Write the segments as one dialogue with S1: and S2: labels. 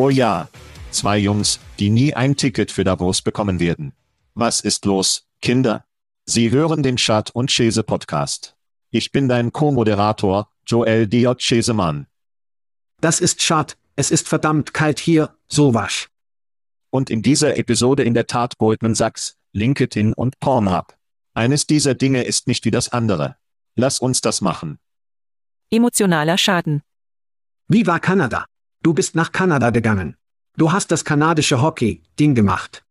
S1: Oh ja. Zwei Jungs, die nie ein Ticket für Davos bekommen werden. Was ist los, Kinder? Sie hören den Chat und Chese Podcast. Ich bin dein Co-Moderator, Joel D. Chesemann.
S2: Das ist Chat, es ist verdammt kalt hier, so wasch.
S1: Und in dieser Episode in der Tat Goldman Sachs, LinkedIn und Pornhub. Eines dieser Dinge ist nicht wie das andere. Lass uns das machen.
S3: Emotionaler Schaden.
S2: Wie war Kanada? Du bist nach Kanada gegangen. Du hast das kanadische Hockey-Ding gemacht.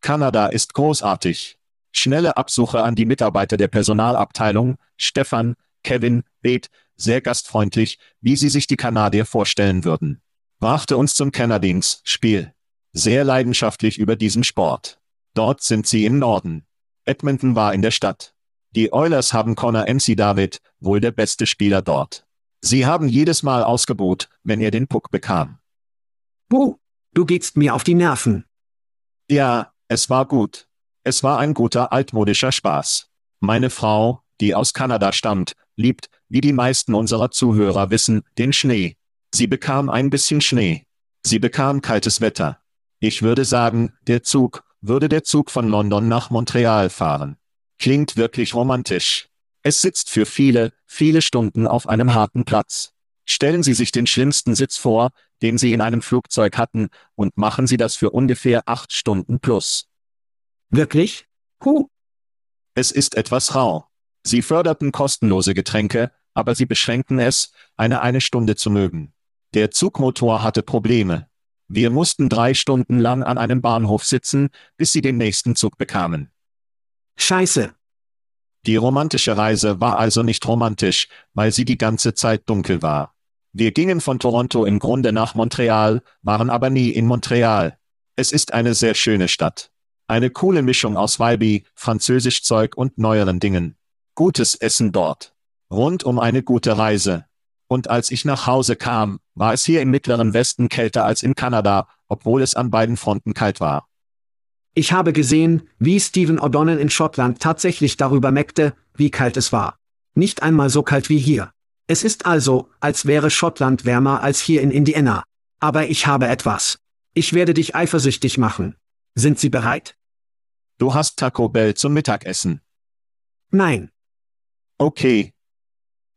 S1: Kanada ist großartig. Schnelle Absuche an die Mitarbeiter der Personalabteilung, Stefan, Kevin, Bet, sehr gastfreundlich, wie sie sich die Kanadier vorstellen würden. Brachte uns zum Canadings-Spiel. Sehr leidenschaftlich über diesen Sport. Dort sind sie im Norden. Edmonton war in der Stadt. Die Oilers haben Connor MC David, wohl der beste Spieler dort. Sie haben jedes Mal ausgebuht, wenn er den Puck bekam.
S2: Buh, du gehst mir auf die Nerven.
S1: Ja, es war gut. Es war ein guter altmodischer Spaß. Meine Frau, die aus Kanada stammt, liebt, wie die meisten unserer Zuhörer wissen, den Schnee. Sie bekam ein bisschen Schnee. Sie bekam kaltes Wetter. Ich würde sagen, der Zug, würde der Zug von London nach Montreal fahren. Klingt wirklich romantisch. Es sitzt für viele, viele Stunden auf einem harten Platz. Stellen Sie sich den schlimmsten Sitz vor, den Sie in einem Flugzeug hatten, und machen Sie das für ungefähr acht Stunden plus.
S2: Wirklich? Huh.
S1: Es ist etwas rau. Sie förderten kostenlose Getränke, aber sie beschränkten es, eine eine Stunde zu mögen. Der Zugmotor hatte Probleme. Wir mussten drei Stunden lang an einem Bahnhof sitzen, bis sie den nächsten Zug bekamen.
S2: Scheiße.
S1: Die romantische Reise war also nicht romantisch, weil sie die ganze Zeit dunkel war. Wir gingen von Toronto im Grunde nach Montreal, waren aber nie in Montreal. Es ist eine sehr schöne Stadt. Eine coole Mischung aus Vibe, französisch Zeug und neueren Dingen. Gutes Essen dort. Rund um eine gute Reise. Und als ich nach Hause kam, war es hier im mittleren Westen kälter als in Kanada, obwohl es an beiden Fronten kalt war.
S2: Ich habe gesehen, wie Stephen O'Donnell in Schottland tatsächlich darüber meckte, wie kalt es war. Nicht einmal so kalt wie hier. Es ist also, als wäre Schottland wärmer als hier in Indiana. Aber ich habe etwas. Ich werde dich eifersüchtig machen. Sind Sie bereit?
S1: Du hast Taco Bell zum Mittagessen.
S2: Nein.
S1: Okay,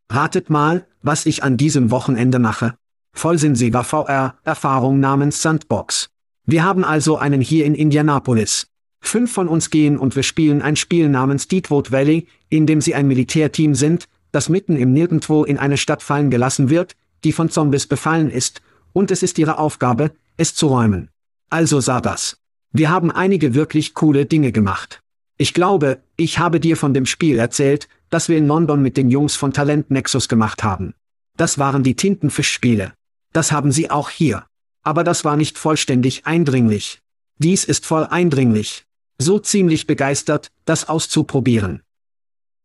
S2: Ratet mal, was ich an diesem Wochenende mache. Vollsinniger VR-Erfahrung namens Sandbox. Wir haben also einen hier in Indianapolis. Fünf von uns gehen und wir spielen ein Spiel namens Deepwood Valley, in dem sie ein Militärteam sind, das mitten im Nirgendwo in eine Stadt fallen gelassen wird, die von Zombies befallen ist, und es ist ihre Aufgabe, es zu räumen. Also sah das. Wir haben einige wirklich coole Dinge gemacht. Ich glaube, ich habe dir von dem Spiel erzählt, das wir in London mit den Jungs von Talent Nexus gemacht haben. Das waren die Tintenfischspiele. Das haben sie auch hier. Aber das war nicht vollständig eindringlich. Dies ist voll eindringlich. So ziemlich begeistert, das auszuprobieren.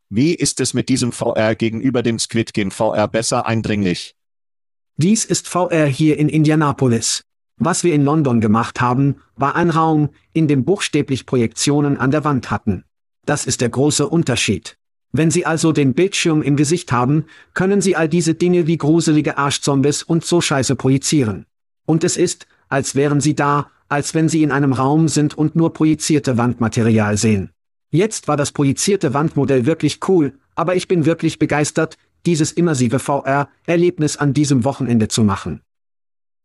S1: wie ist es mit diesem VR gegenüber dem Squid Game VR besser eindringlich?
S2: Dies ist VR hier in Indianapolis. Was wir in London gemacht haben, war ein Raum, in dem buchstäblich Projektionen an der Wand hatten. Das ist der große Unterschied. Wenn Sie also den Bildschirm im Gesicht haben, können Sie all diese Dinge wie gruselige Arschzombies und so Scheiße projizieren. Und es ist, als wären Sie da, als wenn Sie in einem Raum sind und nur projizierte Wandmaterial sehen. Jetzt war das projizierte Wandmodell wirklich cool, aber ich bin wirklich begeistert, dieses immersive VR-Erlebnis an diesem Wochenende zu machen.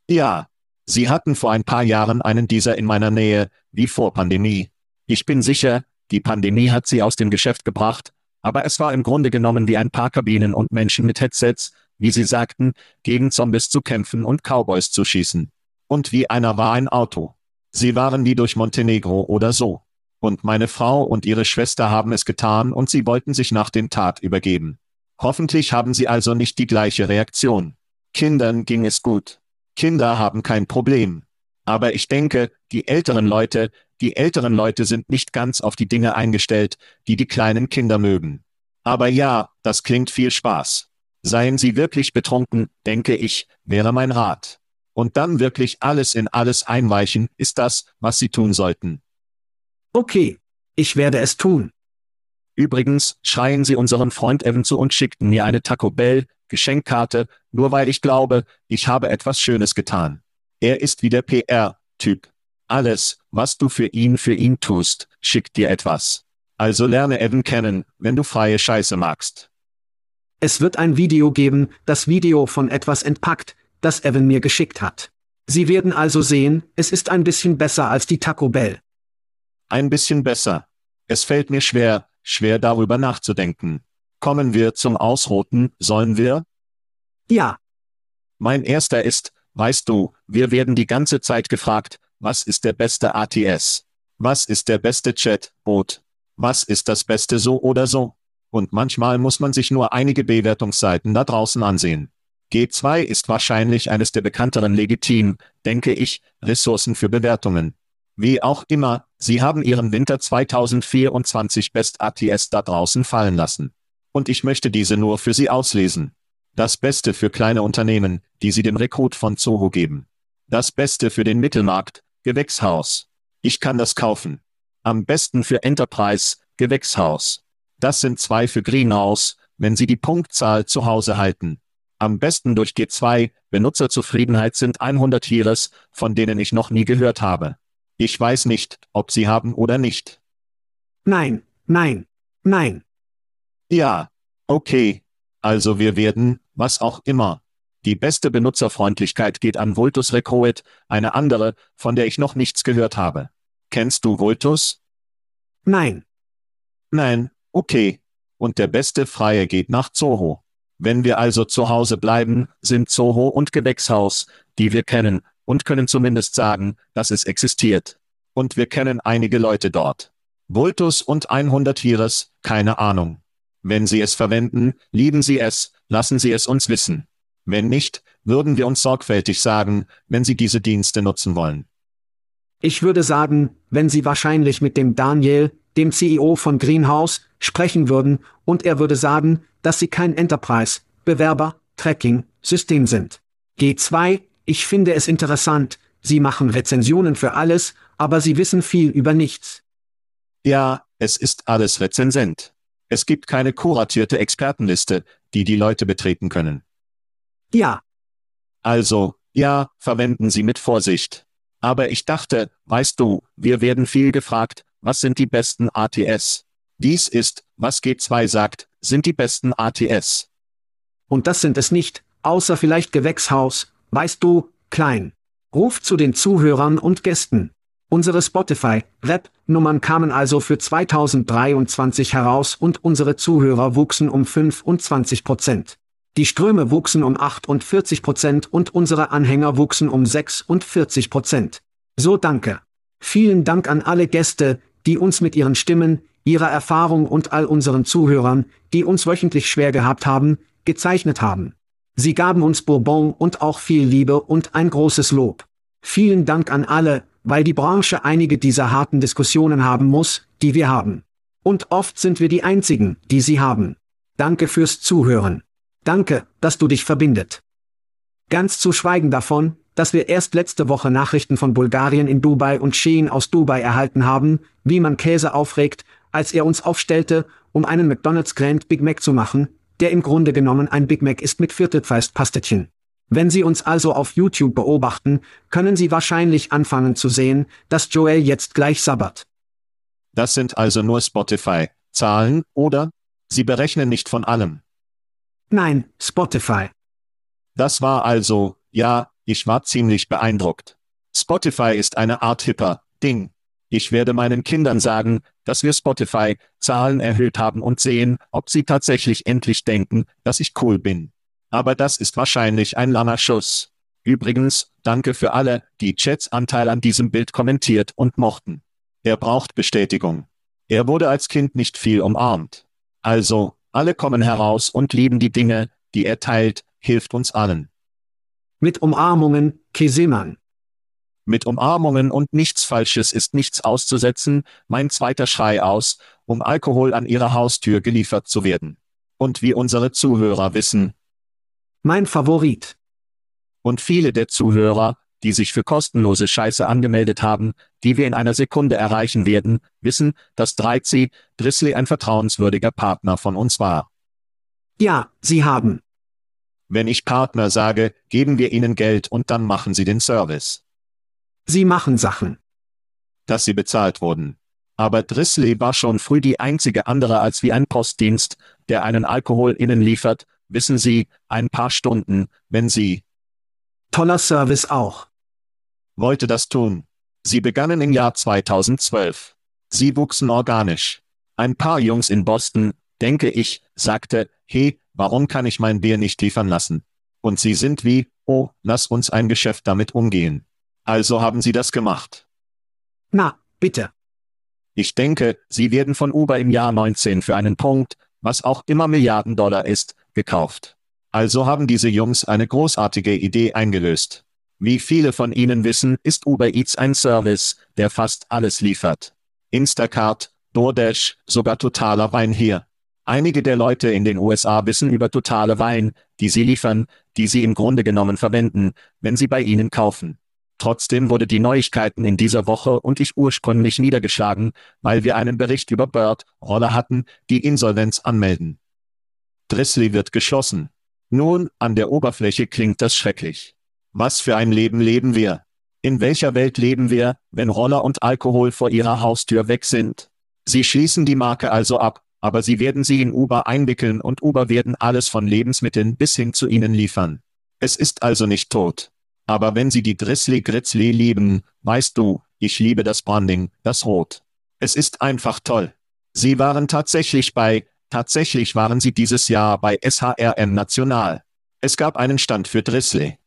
S1: Ja. Sie hatten vor ein paar Jahren einen dieser in meiner Nähe, wie vor Pandemie. Ich bin sicher, die Pandemie hat sie aus dem Geschäft gebracht, aber es war im Grunde genommen wie ein paar Kabinen und Menschen mit Headsets, wie sie sagten, gegen Zombies zu kämpfen und Cowboys zu schießen. Und wie einer war ein Auto. Sie waren wie durch Montenegro oder so. Und meine Frau und ihre Schwester haben es getan und sie wollten sich nach dem Tat übergeben. Hoffentlich haben sie also nicht die gleiche Reaktion. Kindern ging es gut. Kinder haben kein Problem. Aber ich denke, die älteren Leute, die älteren Leute sind nicht ganz auf die Dinge eingestellt, die die kleinen Kinder mögen. Aber ja, das klingt viel Spaß. Seien Sie wirklich betrunken, denke ich, wäre mein Rat. Und dann wirklich alles in alles einweichen, ist das, was Sie tun sollten.
S2: Okay. Ich werde es tun.
S1: Übrigens, schreien Sie unseren Freund Evan zu und schickten mir eine Taco Bell Geschenkkarte, nur weil ich glaube, ich habe etwas Schönes getan. Er ist wie der PR-Typ. Alles, was du für ihn für ihn tust, schickt dir etwas. Also lerne Evan kennen, wenn du freie Scheiße magst.
S2: Es wird ein Video geben, das Video von etwas entpackt, das Evan mir geschickt hat. Sie werden also sehen, es ist ein bisschen besser als die Taco Bell.
S1: Ein bisschen besser. Es fällt mir schwer, schwer darüber nachzudenken. Kommen wir zum Ausroten, sollen wir?
S2: Ja,
S1: Mein erster ist, weißt du, wir werden die ganze Zeit gefragt, was ist der beste ATS? Was ist der beste Chat-Bot? Was ist das Beste so oder so? Und manchmal muss man sich nur einige Bewertungsseiten da draußen ansehen. G2 ist wahrscheinlich eines der bekannteren legitim, denke ich, Ressourcen für Bewertungen. Wie auch immer, sie haben ihren Winter 2024 Best ATS da draußen fallen lassen. Und ich möchte diese nur für Sie auslesen. Das Beste für kleine Unternehmen, die Sie dem Rekrut von Zoho geben. Das Beste für den Mittelmarkt, Gewächshaus. Ich kann das kaufen. Am besten für Enterprise, Gewächshaus. Das sind zwei für Greenhouse, wenn Sie die Punktzahl zu Hause halten. Am besten durch G2, Benutzerzufriedenheit sind 100 Tiers, von denen ich noch nie gehört habe. Ich weiß nicht, ob Sie haben oder nicht.
S2: nein, nein, nein.
S1: Ja. Okay. Also wir werden, was auch immer. Die beste Benutzerfreundlichkeit geht an Vultus Recruit, eine andere, von der ich noch nichts gehört habe. Kennst du Vultus?
S2: Nein,
S1: Nein, okay. Und der beste Freie geht nach Zoho. Wenn wir also zu Hause bleiben, sind Zoho und Gewächshaus, die wir kennen, und können zumindest sagen, dass es existiert. Und wir kennen einige Leute dort. Vultus und 100 Tieres, keine Ahnung. Wenn Sie es verwenden, lieben Sie es, lassen Sie es uns wissen. Wenn nicht, würden wir uns sorgfältig sagen, wenn Sie diese Dienste nutzen wollen.
S2: ich würde sagen, wenn Sie wahrscheinlich mit dem Daniel, dem CEO von Greenhouse, sprechen würden, und er würde sagen, dass Sie kein Enterprise, Bewerber, Tracking, System sind. G2, ich finde es interessant, Sie machen Rezensionen für alles, aber Sie wissen viel über nichts.
S1: Ja, es ist alles rezensent. Es gibt keine kuratierte Expertenliste, die die Leute betreten können.
S2: Ja,
S1: Also, ja, verwenden Sie mit Vorsicht. Aber ich dachte, weißt du, wir werden viel gefragt, was sind die besten ATS? Dies ist, was G2 sagt, sind die besten ATS.
S2: Und das sind es nicht, außer vielleicht Gewächshaus, weißt du, klein. Ruf zu den Zuhörern und Gästen. Unsere Spotify-Rap-Nummern kamen also für 2023 heraus und unsere Zuhörer wuchsen um 25 Prozent. Die Ströme wuchsen um 48 Prozent und unsere Anhänger wuchsen um 46 Prozent. So danke. Vielen Dank an alle Gäste, die uns mit ihren Stimmen, ihrer Erfahrung und all unseren Zuhörern, die uns wöchentlich schwer gehabt haben, gezeichnet haben. Sie gaben uns Bourbon und auch viel Liebe und ein großes Lob. Vielen Dank an alle, weil die Branche einige dieser harten Diskussionen haben muss, die wir haben. Und oft sind wir die Einzigen, die sie haben. Danke fürs Zuhören. Danke, dass du dich verbindet. Ganz zu schweigen davon, dass wir erst letzte Woche Nachrichten von Bulgarien in Dubai und Shein aus Dubai erhalten haben, wie man Käse aufregt, als er uns aufstellte, um einen McDonald's Grand Big Mac zu machen, der im Grunde genommen ein Big Mac ist mit Viertelfeist-Pastetchen. Wenn Sie uns also auf YouTube beobachten, können Sie wahrscheinlich anfangen zu sehen, dass Joel jetzt gleich sabbert.
S1: Das sind also nur Spotify-Zahlen, oder? Sie berechnen nicht von allem.
S2: Nein, Spotify.
S1: Das war also, ja, ich war ziemlich beeindruckt. Spotify ist eine Art hipper Ding. Ich werde meinen Kindern sagen, dass wir Spotify-Zahlen erhöht haben und sehen, ob sie tatsächlich endlich denken, dass ich cool bin. Aber das ist wahrscheinlich ein langer Schuss. Übrigens, danke für alle, die Chats Anteil an diesem Bild kommentiert und mochten. Er braucht Bestätigung. Er wurde als Kind nicht viel umarmt. Also, alle kommen heraus und lieben die Dinge, die er teilt, hilft uns allen.
S2: Mit Umarmungen, Kesemann.
S1: Mit Umarmungen und nichts Falsches ist nichts auszusetzen, mein zweiter Schrei aus, um Alkohol an ihrer Haustür geliefert zu werden. Und wie unsere Zuhörer wissen.
S2: Mein Favorit.
S1: Und viele der Zuhörer, die sich für kostenlose Scheiße angemeldet haben, die wir in einer Sekunde erreichen werden, wissen, dass 3C, Drisley ein vertrauenswürdiger Partner von uns war.
S2: Ja, sie haben.
S1: Wenn ich Partner sage, geben wir ihnen Geld und dann machen sie den Service.
S2: Sie machen Sachen.
S1: Dass sie bezahlt wurden. Aber Drisley war schon früh die einzige andere als wie ein Postdienst, der einen Alkohol innen liefert, wissen Sie, ein paar Stunden, wenn Sie.
S2: Toller Service auch.
S1: Wollte das tun. Sie begannen im Jahr 2012. Sie wuchsen organisch. Ein paar Jungs in Boston, denke ich, sagte, hey, warum kann ich mein Bier nicht liefern lassen? Und sie sind wie, oh, lass uns ein Geschäft damit umgehen. Also haben sie das gemacht.
S2: Na, bitte.
S1: Ich denke, sie werden von Uber im Jahr 19 für einen Punkt, was auch immer Milliarden Dollar ist, gekauft. Also haben diese Jungs eine großartige Idee eingelöst. Wie viele von Ihnen wissen, ist Uber Eats ein Service, der fast alles liefert. Instacart, DoorDash, sogar totaler Wein hier. Einige der Leute in den USA wissen über totale Wein, die sie liefern, die sie im Grunde genommen verwenden, wenn sie bei ihnen kaufen. Trotzdem wurde die Neuigkeiten in dieser Woche und ich ursprünglich niedergeschlagen, weil wir einen Bericht über Bird Roller hatten, die Insolvenz anmelden. Drisley wird geschlossen. Nun, an der Oberfläche klingt das schrecklich. Was für ein Leben leben wir? In welcher Welt leben wir, wenn Roller und Alkohol vor ihrer Haustür weg sind? Sie schließen die Marke also ab, aber sie werden sie in Uber einwickeln und Uber werden alles von Lebensmitteln bis hin zu ihnen liefern. Es ist also nicht tot. Aber wenn Sie die Drizzly Grizzly lieben, weißt du, ich liebe das Branding, das Rot. Es ist einfach toll. Sie waren tatsächlich bei, tatsächlich waren sie dieses Jahr bei SHRM National. Es gab einen Stand für Drizzly.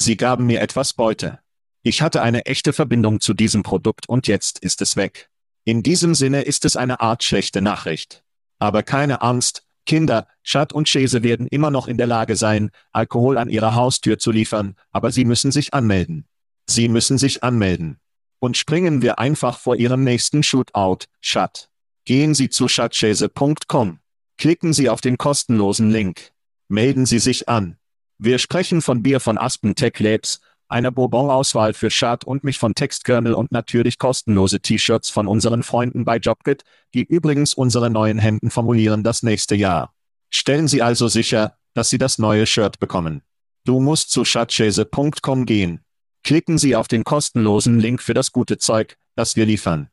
S1: Sie gaben mir etwas Beute. Ich hatte eine echte Verbindung zu diesem Produkt und jetzt ist es weg. In diesem Sinne ist es eine Art schlechte Nachricht. Aber keine Angst, Kinder, Chad und Chese werden immer noch in der Lage sein, Alkohol an ihrer Haustür zu liefern, aber sie müssen sich anmelden. Sie müssen sich anmelden. Und springen wir einfach vor ihrem nächsten Shootout, Chad. Gehen Sie zu chatchese.com. Klicken Sie auf den kostenlosen Link. Melden Sie sich an. Wir sprechen von Bier von Aspen Tech Labs, einer Bourbon-Auswahl für Schad und mich von Textkernel und natürlich kostenlose T-Shirts von unseren Freunden bei Jobkit, die übrigens unsere neuen Hemden formulieren das nächste Jahr. Stellen Sie also sicher, dass Sie das neue Shirt bekommen. Du musst zu chatchese.com gehen. Klicken Sie auf den kostenlosen Link für das gute Zeug, das wir liefern.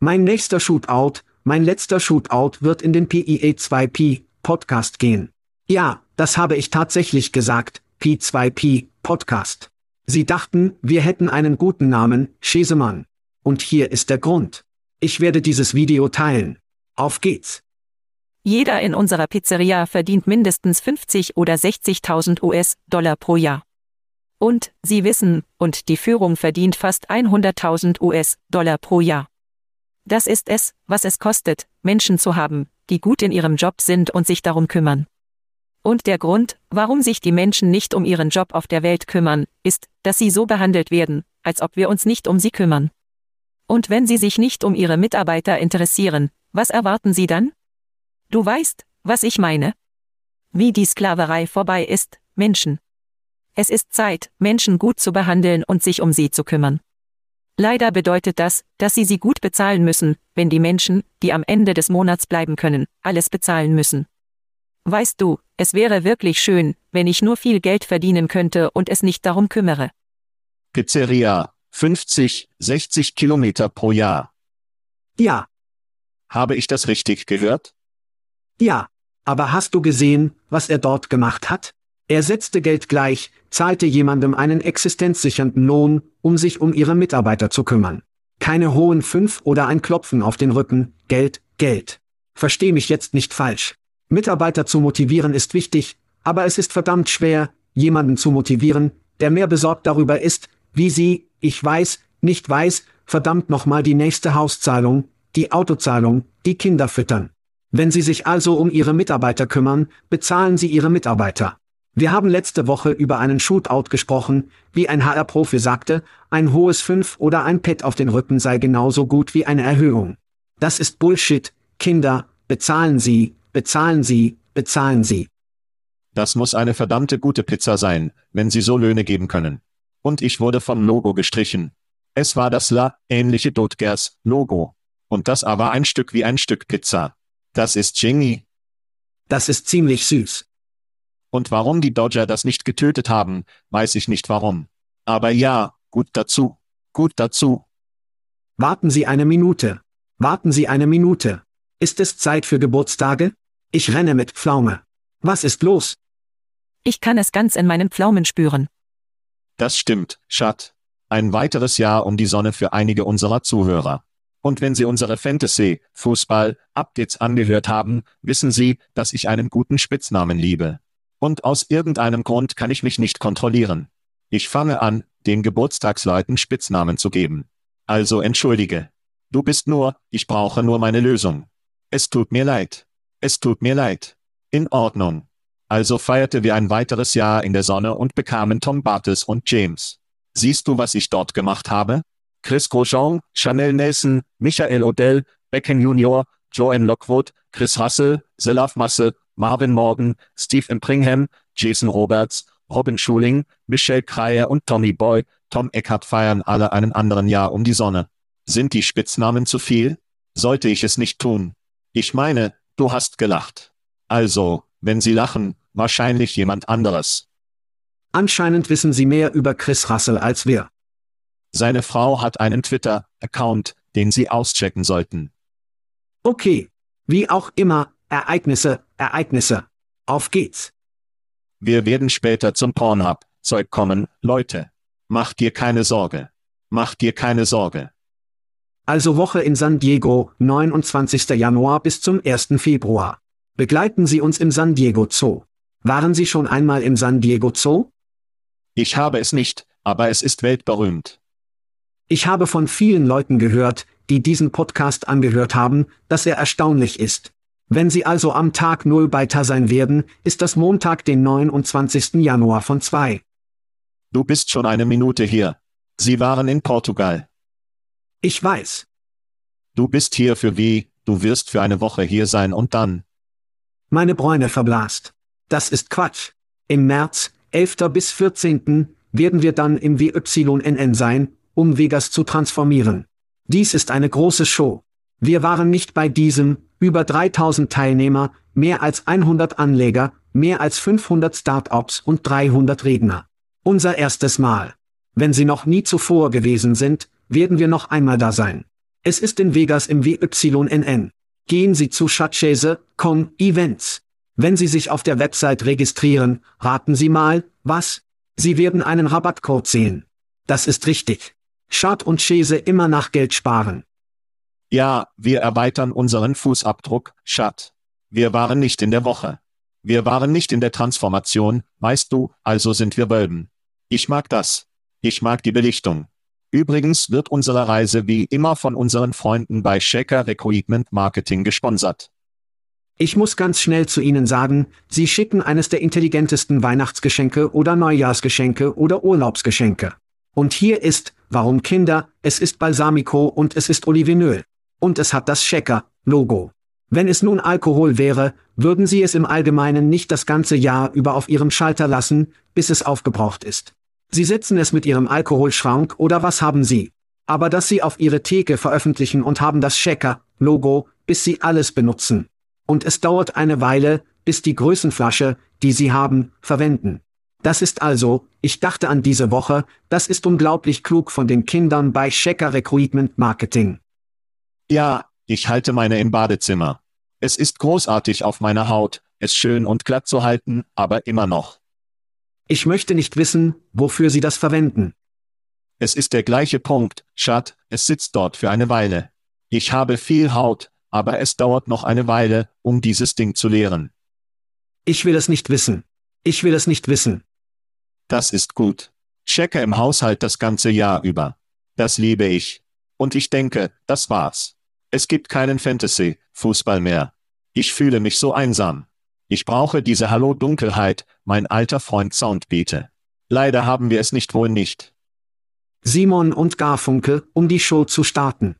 S2: Mein nächster Shootout, mein letzter Shootout wird in den PIE2P Podcast gehen. Ja, das habe ich tatsächlich gesagt, P2P Podcast. Sie dachten, wir hätten einen guten Namen, Schesemann. Und hier ist der Grund. Ich werde dieses Video teilen. Auf geht's.
S3: Jeder in unserer Pizzeria verdient mindestens 50 oder 60.000 US-Dollar pro Jahr. Und, Sie wissen, und die Führung verdient fast 100.000 US-Dollar pro Jahr. Das ist es, was es kostet, Menschen zu haben, die gut in ihrem Job sind und sich darum kümmern. Und der Grund, warum sich die Menschen nicht um ihren Job auf der Welt kümmern, ist, dass sie so behandelt werden, als ob wir uns nicht um sie kümmern. Und wenn sie sich nicht um ihre Mitarbeiter interessieren, was erwarten sie dann? Du weißt, was ich meine? Wie die Sklaverei vorbei ist, Menschen. Es ist Zeit, Menschen gut zu behandeln und sich um sie zu kümmern. Leider bedeutet das, dass sie sie gut bezahlen müssen, wenn die Menschen, die am Ende des Monats bleiben können, alles bezahlen müssen. Weißt du, es wäre wirklich schön, wenn ich nur viel Geld verdienen könnte und es nicht darum kümmere.
S1: Pizzeria, 50, 60 Kilometer pro Jahr.
S2: Ja,
S1: Habe ich das richtig gehört?
S2: ja. Aber hast du gesehen, was er dort gemacht hat? Er setzte Geld gleich, zahlte jemandem einen existenzsichernden Lohn, um sich um ihre Mitarbeiter zu kümmern. Keine hohen Fünf oder ein Klopfen auf den Rücken, Geld, Geld. Versteh mich jetzt nicht falsch. Mitarbeiter zu motivieren ist wichtig, aber es ist verdammt schwer, jemanden zu motivieren, der mehr besorgt darüber ist, wie sie, ich weiß, nicht weiß, verdammt nochmal die nächste Hauszahlung, die Autozahlung, die Kinder füttern. Wenn Sie sich also um Ihre Mitarbeiter kümmern, bezahlen Sie Ihre Mitarbeiter. Wir haben letzte Woche über einen Shootout gesprochen, wie ein HR-Profi sagte, ein hohes Fünf oder ein Pet auf den Rücken sei genauso gut wie eine Erhöhung. Das ist Bullshit, Kinder, bezahlen Sie, bezahlen Sie, bezahlen Sie.
S1: Das muss eine verdammte gute Pizza sein, wenn Sie so Löhne geben können. Und ich wurde vom Logo gestrichen. Es war das La-ähnliche Dotgers Logo. Und das aber ein Stück wie ein Stück Pizza. Das ist Genie.
S2: Das ist ziemlich süß.
S1: Und warum die Dodger das nicht getötet haben, weiß ich nicht warum. Aber ja, gut dazu. Gut dazu.
S2: Warten Sie eine Minute. Warten Sie eine Minute. Ist es Zeit für Geburtstage? Ich renne mit Pflaume. Was ist los?
S3: Ich kann es ganz in meinen Pflaumen spüren.
S1: Das stimmt, Schat. Ein weiteres Jahr um die Sonne für einige unserer Zuhörer. Und wenn Sie unsere Fantasy, Fußball, Updates angehört haben, wissen Sie, dass ich einen guten Spitznamen liebe. Und aus irgendeinem Grund kann ich mich nicht kontrollieren. Ich fange an, den Geburtstagsleuten Spitznamen zu geben. Also entschuldige. Du bist nur, ich brauche nur meine Lösung. Es tut mir leid. Es tut mir leid. In Ordnung. Also feierte wir ein weiteres Jahr in der Sonne und bekamen Tom Bartes und James. Siehst du, was ich dort gemacht habe? Chris Grosjean, Chanel Nelson, Michael Odell, Becken Jr., Joanne Lockwood, Chris Russell, Selaf Masse, Marvin Morgan, Steve Impringham, Jason Roberts, Robin Schuling, Michelle Kreyer und Tommy Boy, Tom Eckert feiern alle einen anderen Jahr um die Sonne. Sind die Spitznamen zu viel? Sollte ich es nicht tun? Ich meine, du hast gelacht. Also, wenn sie lachen, wahrscheinlich jemand anderes.
S2: Anscheinend wissen Sie mehr über Chris Russell als wir.
S1: Seine Frau hat einen Twitter-Account, den Sie auschecken sollten.
S2: Okay. Wie auch immer, Ereignisse, Ereignisse. Auf geht's.
S1: Wir werden später zum Pornhub-Zeug kommen, Leute. Mach dir keine Sorge. Mach dir keine Sorge.
S2: Also Woche in San Diego, 29. Januar bis zum 1. Februar. Begleiten Sie uns im San Diego Zoo. Waren Sie schon einmal im San Diego Zoo?
S1: Ich habe es nicht, aber es ist weltberühmt.
S2: Ich habe von vielen Leuten gehört, die diesen Podcast angehört haben, dass er erstaunlich ist. Wenn Sie also am Tag Null bei Ta sein werden, ist das Montag, den 29. Januar von 2.
S1: Du bist schon eine Minute hier. Sie waren in Portugal.
S2: Ich weiß.
S1: Du bist hier für wie, du wirst für eine Woche hier sein und dann.
S2: Meine Bräune verblasst. Das ist Quatsch. Im März, 11. bis 14. werden wir dann im WYNN sein, um Vegas zu transformieren. Dies ist eine große Show. Wir waren nicht bei diesem, über 3000 Teilnehmer, mehr als 100 Anleger, mehr als 500 Startups und 300 Redner. Unser erstes Mal. Wenn Sie noch nie zuvor gewesen sind, werden wir noch einmal da sein. Es ist in Vegas im WYNN. Gehen Sie zu Schatzchase.com Events. Wenn Sie sich auf der Website registrieren, raten Sie mal, was? Sie werden einen Rabattcode sehen. Das ist richtig. Schad und Chase immer nach Geld sparen.
S1: Ja, wir erweitern unseren Fußabdruck, Schad. Wir waren nicht in der Woche. Wir waren nicht in der Transformation, weißt du, also sind wir Wölben. Ich mag das. Ich mag die Belichtung. Übrigens wird unsere Reise wie immer von unseren Freunden bei Shaker Recruitment Marketing gesponsert.
S2: Ich muss ganz schnell zu Ihnen sagen, Sie schicken eines der intelligentesten Weihnachtsgeschenke oder Neujahrsgeschenke oder Urlaubsgeschenke. Und hier ist, warum Kinder, es ist Balsamico und es ist Olivenöl. Und es hat das Shaker-Logo. Wenn es nun Alkohol wäre, würden Sie es im Allgemeinen nicht das ganze Jahr über auf Ihrem Schalter lassen, bis es aufgebraucht ist. Sie setzen es mit Ihrem Alkoholschrank oder was haben Sie? Aber dass Sie auf Ihre Theke veröffentlichen und haben das Checker-Logo, bis Sie alles benutzen. Und es dauert eine Weile, bis die Größenflasche, die Sie haben, verwenden. Das ist also, ich dachte an diese Woche, das ist unglaublich klug von den Kindern bei Checker Recruitment Marketing.
S1: Ja, ich halte meine im Badezimmer. Es ist großartig auf meiner Haut, es schön und glatt zu halten, aber immer noch.
S2: Ich möchte nicht wissen, wofür Sie das verwenden.
S1: Es ist der gleiche Punkt, Schat, es sitzt dort für eine Weile. Ich habe viel Haut, aber es dauert noch eine Weile, um dieses Ding zu leeren.
S2: Ich will es nicht wissen. Ich will es nicht wissen.
S1: Das ist gut. Checke im Haushalt das ganze Jahr über. Das liebe ich. Und ich denke, das war's. Es gibt keinen Fantasy-Fußball mehr. Ich fühle mich so einsam. Ich brauche diese Hallo Dunkelheit, mein alter Freund Soundbeate. Leider haben wir es nicht wohl nicht.
S2: Simon und Garfunkel, um die Show zu starten.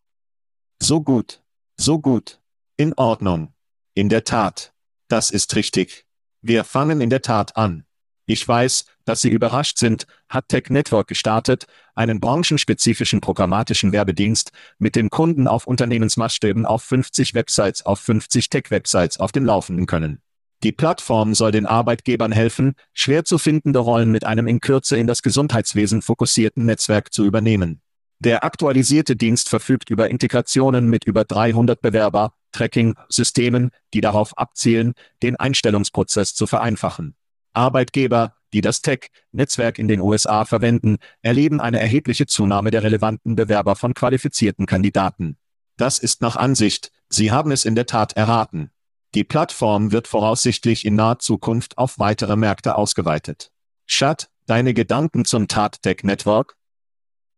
S1: So gut. So gut. In Ordnung. In der Tat. Das ist richtig. Wir fangen in der Tat an. Ich weiß, dass Sie überrascht sind, hat Tech Network gestartet, einen branchenspezifischen programmatischen Werbedienst, mit dem Kunden auf Unternehmensmaßstäben auf 50 Websites auf 50 Tech-Websites auf dem Laufenden können. Die Plattform soll den Arbeitgebern helfen, schwer zu findende Rollen mit einem in Kürze in das Gesundheitswesen fokussierten Netzwerk zu übernehmen. Der aktualisierte Dienst verfügt über Integrationen mit über 300 Bewerber, Tracking-Systemen, die darauf abzielen, den Einstellungsprozess zu vereinfachen. Arbeitgeber, die das Tech-Netzwerk in den USA verwenden, erleben eine erhebliche Zunahme der relevanten Bewerber von qualifizierten Kandidaten. Das ist nach Ansicht, Sie haben es in der Tat erraten. Die Plattform wird voraussichtlich in naher Zukunft auf weitere Märkte ausgeweitet. Chat, deine Gedanken zum TAT-Tech Network?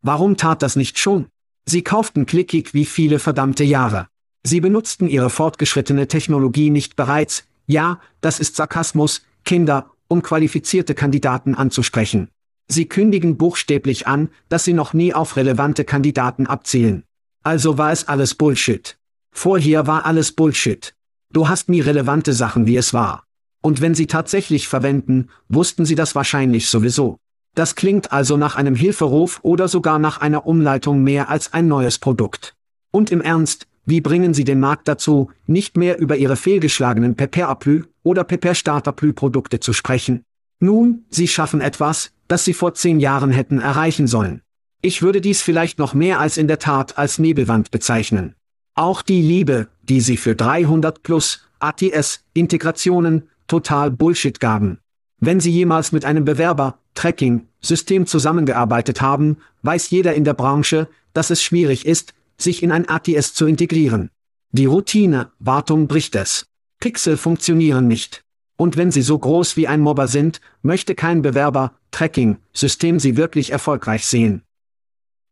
S2: Warum tat das nicht schon? Sie kauften Clickig wie viele verdammte Jahre. Sie benutzten ihre fortgeschrittene Technologie nicht bereits, ja, das ist Sarkasmus, Kinder, um qualifizierte Kandidaten anzusprechen. Sie kündigen buchstäblich an, dass sie noch nie auf relevante Kandidaten abzielen. Also war es alles Bullshit. Vorher war alles Bullshit. Du hast nie relevante Sachen wie es war. Und wenn sie tatsächlich verwenden, wussten sie das wahrscheinlich sowieso. Das klingt also nach einem Hilferuf oder sogar nach einer Umleitung mehr als ein neues Produkt. Und im Ernst, wie bringen Sie den Markt dazu, nicht mehr über Ihre fehlgeschlagenen Pepper-Aplü oder Pepper-Startaplü-Produkte zu sprechen? Nun, Sie schaffen etwas, das Sie vor zehn Jahren hätten erreichen sollen. Ich würde dies vielleicht noch mehr als in der Tat als Nebelwand bezeichnen. Auch die Liebe, die sie für 300 plus ATS Integrationen total Bullshit gaben. Wenn Sie jemals mit einem Bewerber Tracking System zusammengearbeitet haben, weiß jeder in der Branche, dass es schwierig ist, sich in ein ATS zu integrieren. Die Routine, Wartung bricht es. Pixel funktionieren nicht. Und wenn sie so groß wie ein Mobber sind, möchte kein Bewerber Tracking System sie wirklich erfolgreich sehen.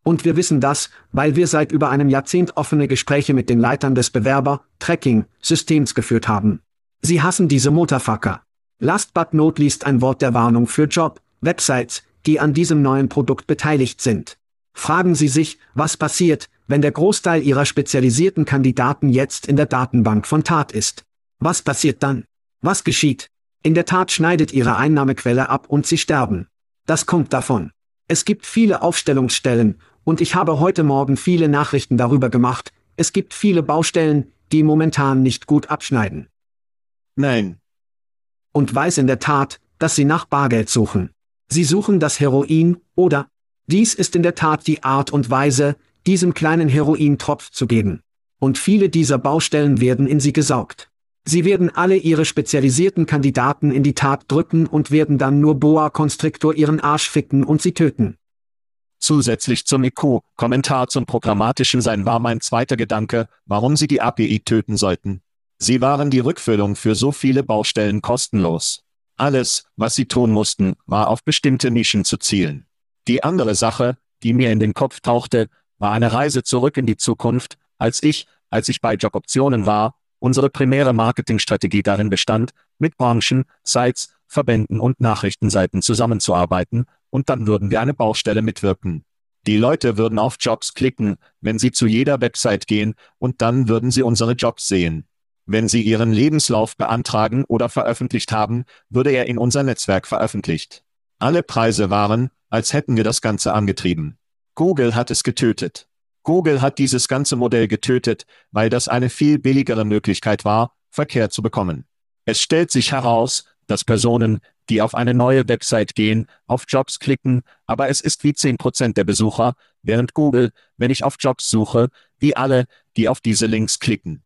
S2: Und wir wissen das, weil wir seit über einem Jahrzehnt offene Gespräche mit den Leitern des Bewerber-Tracking-Systems geführt haben. Sie hassen diese Mutterfucker. Last but not least ein Wort der Warnung für Job, Websites, die an diesem neuen Produkt beteiligt sind. Fragen Sie sich, was passiert, wenn der Großteil Ihrer spezialisierten Kandidaten jetzt in der Datenbank von Tat ist. Was passiert dann? Was geschieht? In der Tat schneidet Ihre Einnahmequelle ab und Sie sterben. Das kommt davon. Es gibt viele Aufstellungsstellen, und ich habe heute Morgen viele Nachrichten darüber gemacht, es gibt viele Baustellen, die momentan nicht gut abschneiden.
S1: Nein.
S2: Und weiß in der Tat, dass sie nach Bargeld suchen. Sie suchen das Heroin, oder? Dies ist in der Tat die Art und Weise, diesem kleinen Herointropf zu geben. Und viele dieser Baustellen werden in sie gesaugt. Sie werden alle ihre spezialisierten Kandidaten in die Tat drücken und werden dann nur Boa Constrictor ihren Arsch ficken und sie töten.
S1: Zusätzlich zum IQ-Kommentar zum programmatischen Sein war mein zweiter Gedanke, warum sie die API töten sollten. Sie waren die Rückfüllung für so viele Baustellen kostenlos. Alles, was sie tun mussten, war auf bestimmte Nischen zu zielen. Die andere Sache, die mir in den Kopf tauchte, war eine Reise zurück in die Zukunft, als ich, als ich bei Joboptionen war, unsere primäre Marketingstrategie darin bestand, mit Branchen, Sites, Verbänden und Nachrichtenseiten zusammenzuarbeiten, und dann würden wir eine Baustelle mitwirken. Die Leute würden auf Jobs klicken, wenn sie zu jeder Website gehen, und dann würden sie unsere Jobs sehen. Wenn sie ihren Lebenslauf beantragen oder veröffentlicht haben, würde er in unser Netzwerk veröffentlicht. Alle Preise waren, als hätten wir das Ganze angetrieben. Google hat es getötet. Google hat dieses ganze Modell getötet, weil das eine viel billigere Möglichkeit war, Verkehr zu bekommen. Es stellt sich heraus, dass Personen, die auf eine neue Website gehen, auf Jobs klicken, aber es ist wie 10% der Besucher, während Google, wenn ich auf Jobs suche, wie alle, die auf diese Links klicken.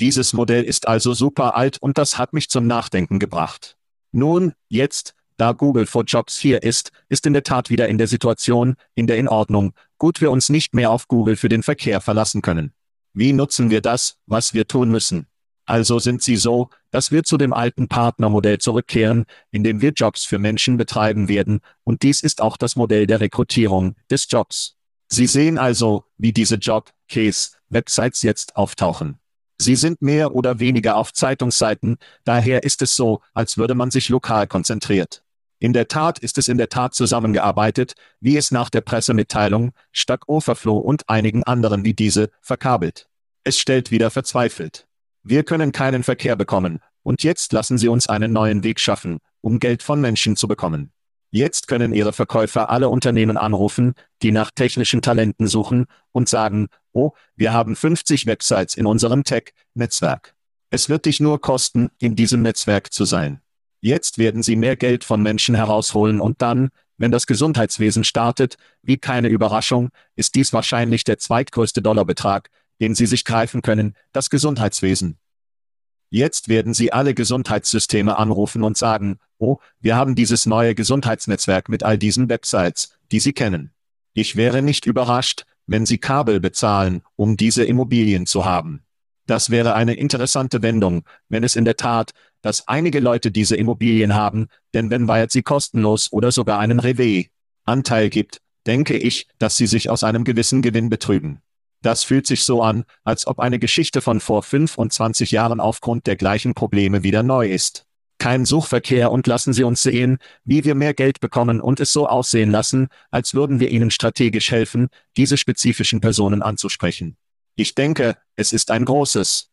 S1: Dieses Modell ist also super alt und das hat mich zum Nachdenken gebracht. Nun, jetzt, da Google for Jobs hier ist, ist in der Tat wieder in der Situation, in der in Ordnung, gut wir uns nicht mehr auf Google für den Verkehr verlassen können. Wie nutzen wir das, was wir tun müssen? Also sind sie so, dass wir zu dem alten Partnermodell zurückkehren, in dem wir Jobs für Menschen betreiben werden, und dies ist auch das Modell der Rekrutierung des Jobs. Sie sehen also, wie diese Job-Case-Websites jetzt auftauchen. Sie sind mehr oder weniger auf Zeitungsseiten, daher ist es so, als würde man sich lokal konzentriert. In der Tat ist es in der Tat zusammengearbeitet, wie es nach der Pressemitteilung, Stack Overflow und einigen anderen wie diese, verkabelt. Es stellt wieder verzweifelt. Wir können keinen Verkehr bekommen, und jetzt lassen Sie uns einen neuen Weg schaffen, um Geld von Menschen zu bekommen. Jetzt können Ihre Verkäufer alle Unternehmen anrufen, die nach technischen Talenten suchen, und sagen, oh, wir haben 50 Websites in unserem Tech-Netzwerk. Es wird dich nur kosten, in diesem Netzwerk zu sein. Jetzt werden sie mehr Geld von Menschen herausholen und dann, wenn das Gesundheitswesen startet, wie keine Überraschung, ist dies wahrscheinlich der zweitgrößte Dollarbetrag, den sie sich greifen können, das Gesundheitswesen. Jetzt werden Sie alle Gesundheitssysteme anrufen und sagen, oh, wir haben dieses neue Gesundheitsnetzwerk mit all diesen Websites, die Sie kennen. Ich wäre nicht überrascht, wenn Sie Kabel bezahlen, um diese Immobilien zu haben. Das wäre eine interessante Wendung, wenn es in der Tat, dass einige Leute diese Immobilien haben, denn wenn Wired sie kostenlos oder sogar einen Rewe-Anteil gibt, denke ich, dass sie sich aus einem gewissen Gewinn betrügen. Das fühlt sich so an, als ob eine Geschichte von vor 25 Jahren aufgrund der gleichen Probleme wieder neu ist. Kein Suchverkehr und lassen Sie uns sehen, wie wir mehr Geld bekommen und es so aussehen lassen, als würden wir Ihnen strategisch helfen, diese spezifischen Personen anzusprechen. Ich denke, es ist ein großes.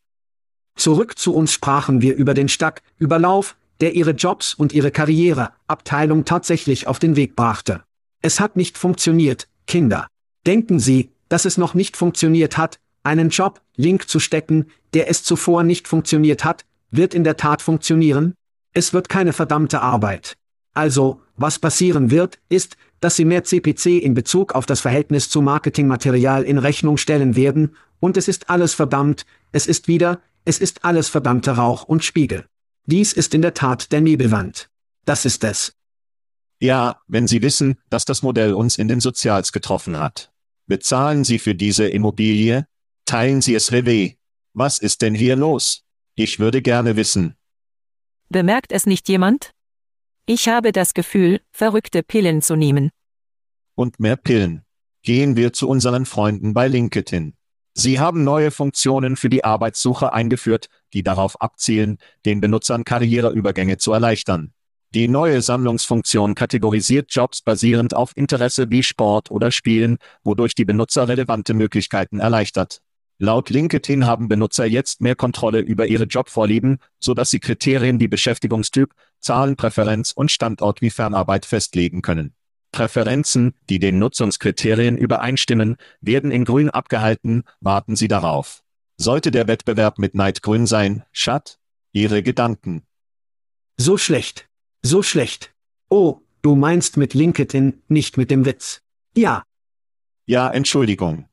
S2: Zurück zu uns sprachen wir über den Stack, Überlauf, der ihre Jobs und ihre Karriereabteilung tatsächlich auf den Weg brachte. Es hat nicht funktioniert, Kinder. Denken Sie, dass es noch nicht funktioniert hat, einen Job, Link zu stecken, der es zuvor nicht funktioniert hat, wird in der Tat funktionieren? Es wird keine verdammte Arbeit. Also, was passieren wird, ist, dass Sie mehr CPC in Bezug auf das Verhältnis zu Marketingmaterial in Rechnung stellen werden, und es ist alles verdammt, es ist wieder, es ist alles verdammter Rauch und Spiegel. Dies ist in der Tat der Nebelwand. Das ist es.
S1: Ja, wenn Sie wissen, dass das Modell uns in den Sozials getroffen hat. Bezahlen Sie für diese Immobilie? Teilen Sie es Rewe? Was ist denn hier los? Ich würde gerne wissen.
S3: Bemerkt es nicht jemand? Ich habe das Gefühl, verrückte Pillen zu nehmen.
S1: Und mehr Pillen. Gehen wir zu unseren Freunden bei LinkedIn. Sie haben neue Funktionen für die Arbeitssuche eingeführt, die darauf abzielen, den Benutzern Karriereübergänge zu erleichtern. Die neue Sammlungsfunktion kategorisiert Jobs basierend auf Interesse wie Sport oder Spielen, wodurch die Benutzer relevante Möglichkeiten erleichtert. Laut LinkedIn haben Benutzer jetzt mehr Kontrolle über ihre Jobvorlieben, so dass sie Kriterien wie Beschäftigungstyp, Zahlenpräferenz und Standort wie Fernarbeit festlegen können. Präferenzen, die den Nutzungskriterien übereinstimmen, werden in grün abgehalten, warten Sie darauf. Sollte der Wettbewerb mit Neid grün sein, Schat? Ihre Gedanken.
S2: So schlecht. So schlecht. Oh, du meinst mit LinkedIn, nicht mit dem Witz. Ja.
S1: Ja, Entschuldigung.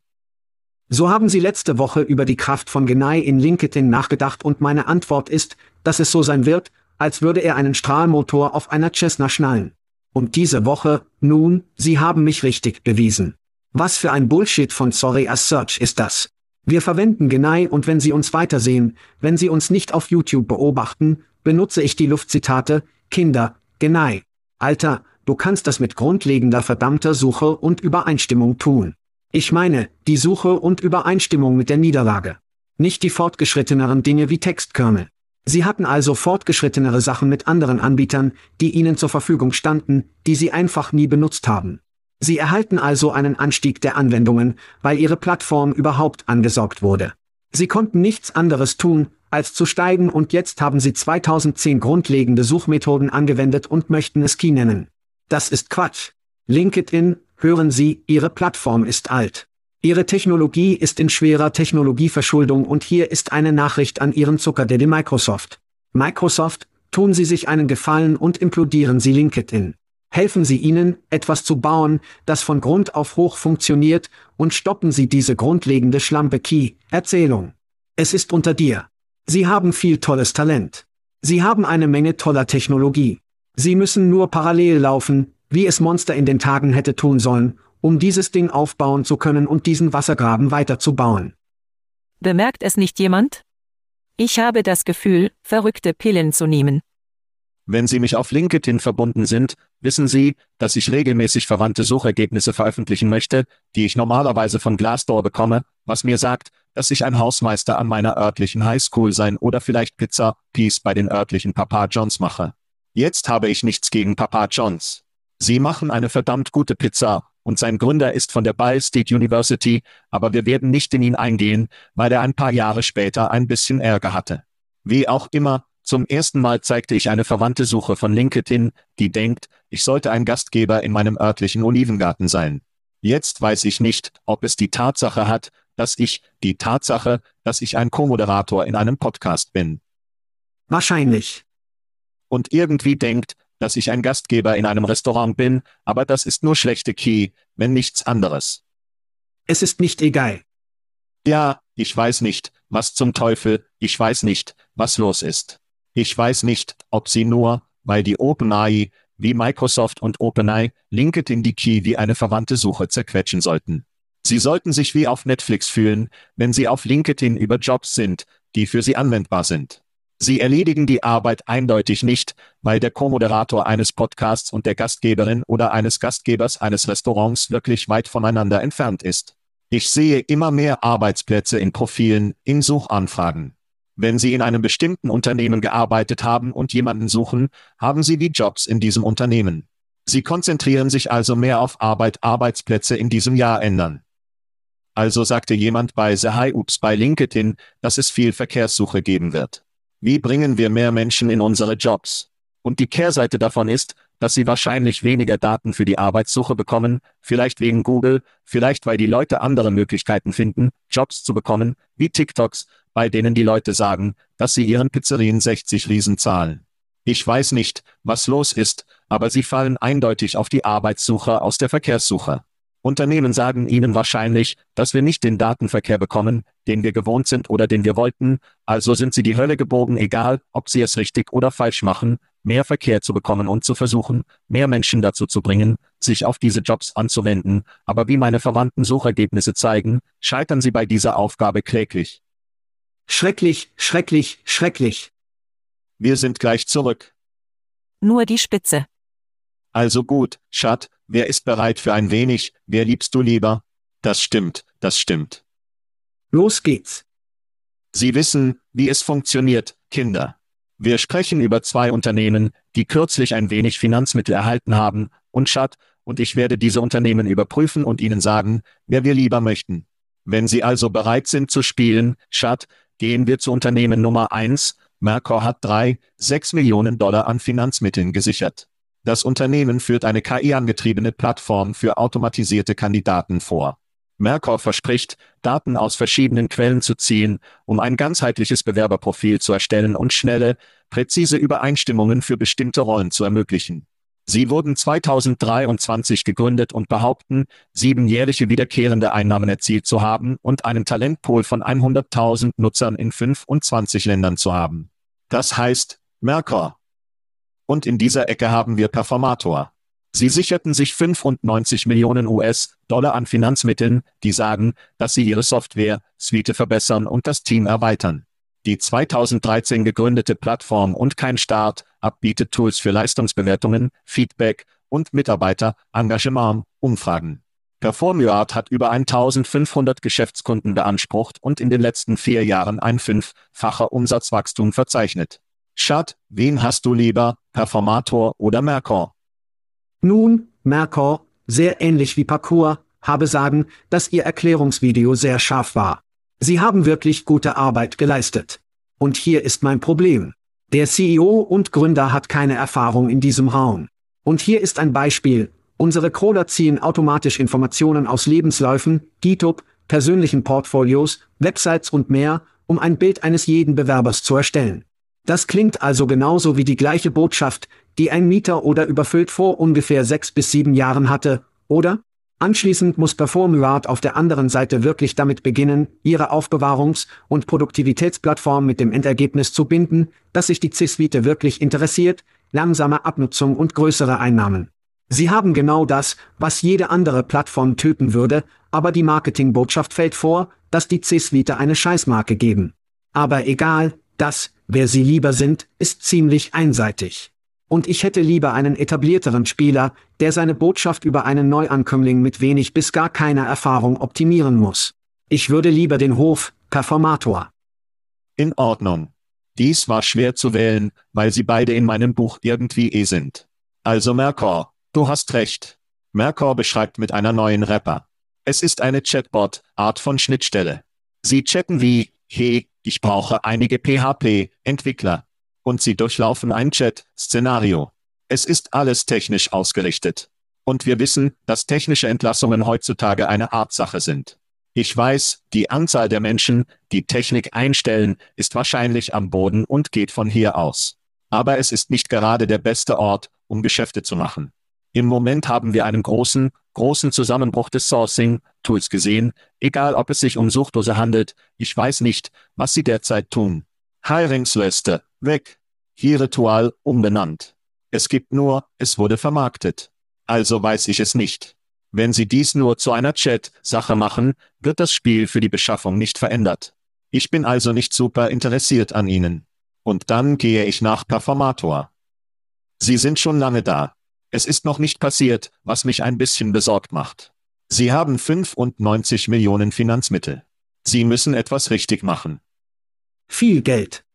S2: So haben Sie letzte Woche über die Kraft von Genai in LinkedIn nachgedacht und meine Antwort ist, dass es so sein wird, als würde er einen Strahlmotor auf einer Cessna schnallen. Und diese Woche, nun, Sie haben mich richtig bewiesen. Was für ein Bullshit von Sorry as Search ist das? Wir verwenden Genai und wenn Sie uns weitersehen, wenn Sie uns nicht auf YouTube beobachten, benutze ich die Luftzitate, Kinder, Genai. Alter, du kannst das mit grundlegender verdammter Suche und Übereinstimmung tun. Ich meine, die Suche und Übereinstimmung mit der Niederlage. Nicht die fortgeschritteneren Dinge wie Textkernel. Sie hatten also fortgeschrittenere Sachen mit anderen Anbietern, die ihnen zur Verfügung standen, die sie einfach nie benutzt haben. Sie erhalten also einen Anstieg der Anwendungen, weil ihre Plattform überhaupt angesaugt wurde. Sie konnten nichts anderes tun, als zu steigen und jetzt haben sie 2010 grundlegende Suchmethoden angewendet und möchten es Key nennen. Das ist Quatsch. LinkedIn, Hören Sie, Ihre Plattform ist alt. Ihre Technologie ist in schwerer Technologieverschuldung und hier ist eine Nachricht an Ihren Zuckerdaddy Microsoft. Microsoft, tun Sie sich einen Gefallen und implodieren Sie LinkedIn. Helfen Sie ihnen, etwas zu bauen, das von Grund auf hoch funktioniert, und stoppen Sie diese grundlegende Schlampe-Key-Erzählung. Es ist unter dir. Sie haben viel tolles Talent. Sie haben eine Menge toller Technologie. Sie müssen nur parallel laufen, wie es Monster in den Tagen hätte tun sollen, um dieses Ding aufbauen zu können und diesen Wassergraben weiterzubauen.
S3: Bemerkt es nicht jemand? Ich habe das Gefühl, verrückte Pillen zu nehmen.
S1: Wenn Sie mich auf LinkedIn verbunden sind, wissen Sie, dass ich regelmäßig verwandte Suchergebnisse veröffentlichen möchte, die ich normalerweise von Glassdoor bekomme, was mir sagt, dass ich ein Hausmeister an meiner örtlichen Highschool sein oder vielleicht Pizza Peace bei den örtlichen Papa Johns mache. Jetzt habe ich nichts gegen Papa Johns. Sie machen eine verdammt gute Pizza, und sein Gründer ist von der Ball State University, aber wir werden nicht in ihn eingehen, weil er ein paar Jahre später ein bisschen Ärger hatte. Wie auch immer, zum ersten Mal zeigte ich eine verwandte Suche von LinkedIn, die denkt, ich sollte ein Gastgeber in meinem örtlichen Olivengarten sein. Jetzt weiß ich nicht, ob es die Tatsache hat, dass ich, die Tatsache, dass ich ein Co-Moderator in einem Podcast bin.
S2: Wahrscheinlich.
S1: Und irgendwie denkt, dass ich ein Gastgeber in einem Restaurant bin, aber das ist nur schlechte Key, wenn nichts anderes.
S2: Es ist nicht egal.
S1: Ja, ich weiß nicht, was zum Teufel, ich weiß nicht, was los ist. Ich weiß nicht, ob sie nur, weil die OpenAI, wie Microsoft und OpenAI, LinkedIn die Key wie eine verwandte Suche zerquetschen sollten. Sie sollten sich wie auf Netflix fühlen, wenn Sie auf LinkedIn über Jobs sind, die für Sie anwendbar sind. Sie erledigen die Arbeit eindeutig nicht, weil der Co-Moderator eines Podcasts und der Gastgeberin oder eines Gastgebers eines Restaurants wirklich weit voneinander entfernt ist. Ich sehe immer mehr Arbeitsplätze in Profilen, in Suchanfragen. Wenn Sie in einem bestimmten Unternehmen gearbeitet haben und jemanden suchen, haben Sie die Jobs in diesem Unternehmen. Sie konzentrieren sich also mehr auf Arbeit, Arbeitsplätze in diesem Jahr ändern. Also sagte jemand bei High Ups bei LinkedIn, dass es viel Verkehrssuche geben wird. Wie bringen wir mehr Menschen in unsere Jobs? Und die Kehrseite davon ist, dass sie wahrscheinlich weniger Daten für die Arbeitssuche bekommen, vielleicht wegen Google, vielleicht weil die Leute andere Möglichkeiten finden, Jobs zu bekommen, wie TikToks, bei denen die Leute sagen, dass sie ihren Pizzerien 60 Riesen zahlen. Ich weiß nicht, was los ist, aber sie fallen eindeutig auf die Arbeitssuche aus der Verkehrssuche. Unternehmen sagen Ihnen wahrscheinlich, dass wir nicht den Datenverkehr bekommen, den wir gewohnt sind oder den wir wollten, also sind Sie die Hölle gebogen, egal, ob Sie es richtig oder falsch machen, mehr Verkehr zu bekommen und zu versuchen, mehr Menschen dazu zu bringen, sich auf diese Jobs anzuwenden, aber wie meine verwandten Suchergebnisse zeigen, scheitern Sie bei dieser Aufgabe kläglich.
S2: Schrecklich, schrecklich, schrecklich.
S1: Wir sind gleich zurück.
S3: Nur die Spitze.
S1: Also gut, Schat, wer ist bereit für ein wenig, wer liebst du lieber? Das stimmt, das stimmt.
S2: Los geht's.
S1: Sie wissen, wie es funktioniert, Kinder. Wir sprechen über zwei Unternehmen, die kürzlich ein wenig Finanzmittel erhalten haben, und Schat, und ich werde diese Unternehmen überprüfen und Ihnen sagen, wer wir lieber möchten. Wenn Sie also bereit sind zu spielen, Schat, gehen wir zu Unternehmen Nummer eins. Mercor hat drei, sechs Millionen Dollar an Finanzmitteln gesichert. Das Unternehmen führt eine KI-angetriebene Plattform für automatisierte Kandidaten vor. Mercor verspricht, Daten aus verschiedenen Quellen zu ziehen, um ein ganzheitliches Bewerberprofil zu erstellen und schnelle, präzise Übereinstimmungen für bestimmte Rollen zu ermöglichen. Sie wurden 2023 gegründet und behaupten, siebenjährige wiederkehrende Einnahmen erzielt zu haben und einen Talentpool von 100.000 Nutzern in 25 Ländern zu haben. Das heißt, Mercor. Und in dieser Ecke haben wir Performator. Sie sicherten sich 95 Millionen US-Dollar an Finanzmitteln, die sagen, dass sie ihre Software-Suite verbessern und das Team erweitern. Die 2013 gegründete Plattform und kein Start bietet Tools für Leistungsbewertungen, Feedback und Mitarbeiter-Engagement, Umfragen. Performuart hat über 1500 Geschäftskunden beansprucht und in den letzten vier Jahren ein fünffacher Umsatzwachstum verzeichnet. Schad, wen hast du lieber, Performator oder Mercor?
S2: Nun, Mercor, sehr ähnlich wie Parkour, habe sagen, dass Ihr Erklärungsvideo sehr scharf war. Sie haben wirklich gute Arbeit geleistet. Und hier ist mein Problem. Der CEO und Gründer hat keine Erfahrung in diesem Raum. Und hier ist ein Beispiel. Unsere Crawler ziehen automatisch Informationen aus Lebensläufen, GitHub, persönlichen Portfolios, Websites und mehr, um ein Bild eines jeden Bewerbers zu erstellen. Das klingt also genauso wie die gleiche Botschaft, die ein Mieter oder überfüllt vor ungefähr sechs bis sieben Jahren hatte, oder? Anschließend muss Performuart auf der anderen Seite wirklich damit beginnen, ihre Aufbewahrungs- und Produktivitätsplattform mit dem Endergebnis zu binden, dass sich die C-Suite wirklich interessiert, langsame Abnutzung und größere Einnahmen. Sie haben genau das, was jede andere Plattform töten würde, aber die Marketingbotschaft fällt vor, dass die C-Suite eine Scheißmarke geben. Aber egal, das, wer sie lieber sind, ist ziemlich einseitig. Und ich hätte lieber einen etablierteren Spieler, der seine Botschaft über einen Neuankömmling mit wenig bis gar keiner Erfahrung optimieren muss. Ich würde lieber den Hof, Performator.
S1: In Ordnung. Dies war schwer zu wählen, weil sie beide in meinem Buch irgendwie eh sind. Also Mercor, du hast recht. Mercor beschreibt mit einer neuen Rapper. Es ist eine Chatbot-Art von Schnittstelle. Sie chatten wie, hey, ich brauche einige PHP-Entwickler, und sie durchlaufen ein Chat-Szenario. Es ist alles technisch ausgerichtet. Und wir wissen, dass technische Entlassungen heutzutage eine Art Sache sind. Ich weiß, die Anzahl der Menschen, die Technik einstellen, ist wahrscheinlich am Boden und geht von hier aus. Aber es ist nicht gerade der beste Ort, um Geschäfte zu machen. Im Moment haben wir einen großen, großen Zusammenbruch des Sourcing-Tools gesehen, egal ob es sich um Suchdose handelt, ich weiß nicht, was sie derzeit tun. Hiringsliste, weg. Hier Ritual, umbenannt. Es gibt nur, es wurde vermarktet. Also weiß ich es nicht. Wenn Sie dies nur zu einer Chat-Sache machen, wird das Spiel für die Beschaffung nicht verändert. Ich bin also nicht super interessiert an Ihnen. Und dann gehe ich nach Performator. Sie sind schon lange da. Es ist noch nicht passiert, was mich ein bisschen besorgt macht. Sie haben 95 Millionen Finanzmittel. Sie müssen etwas richtig machen.
S2: Viel Geld.